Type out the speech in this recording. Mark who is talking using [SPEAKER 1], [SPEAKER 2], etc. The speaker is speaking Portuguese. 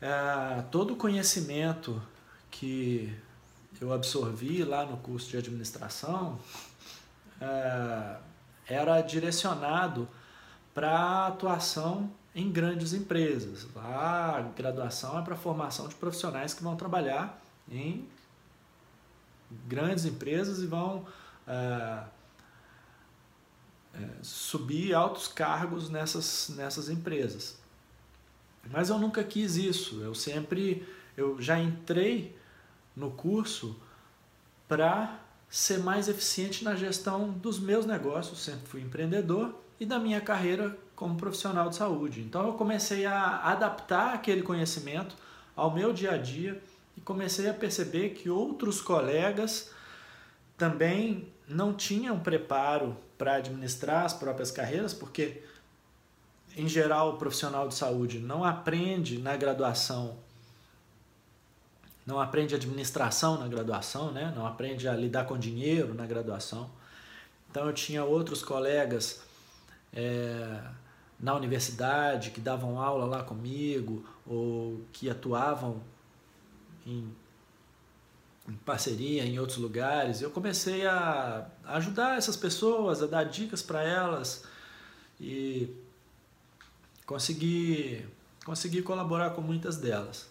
[SPEAKER 1] é, todo o conhecimento que eu absorvi lá no curso de administração é, era direcionado para atuação em grandes empresas. Lá, a graduação é para formação de profissionais que vão trabalhar em grandes empresas e vão é, subir altos cargos nessas, nessas empresas. Mas eu nunca quis isso. Eu sempre, eu já entrei no curso para ser mais eficiente na gestão dos meus negócios. Sempre fui empreendedor e da minha carreira como profissional de saúde. Então eu comecei a adaptar aquele conhecimento ao meu dia a dia e comecei a perceber que outros colegas também não tinham preparo para administrar as próprias carreiras, porque em geral o profissional de saúde não aprende na graduação, não aprende administração na graduação, né? não aprende a lidar com dinheiro na graduação. Então eu tinha outros colegas é, na universidade que davam aula lá comigo ou que atuavam em, em parceria em outros lugares. Eu comecei a ajudar essas pessoas, a dar dicas para elas e consegui, consegui colaborar com muitas delas.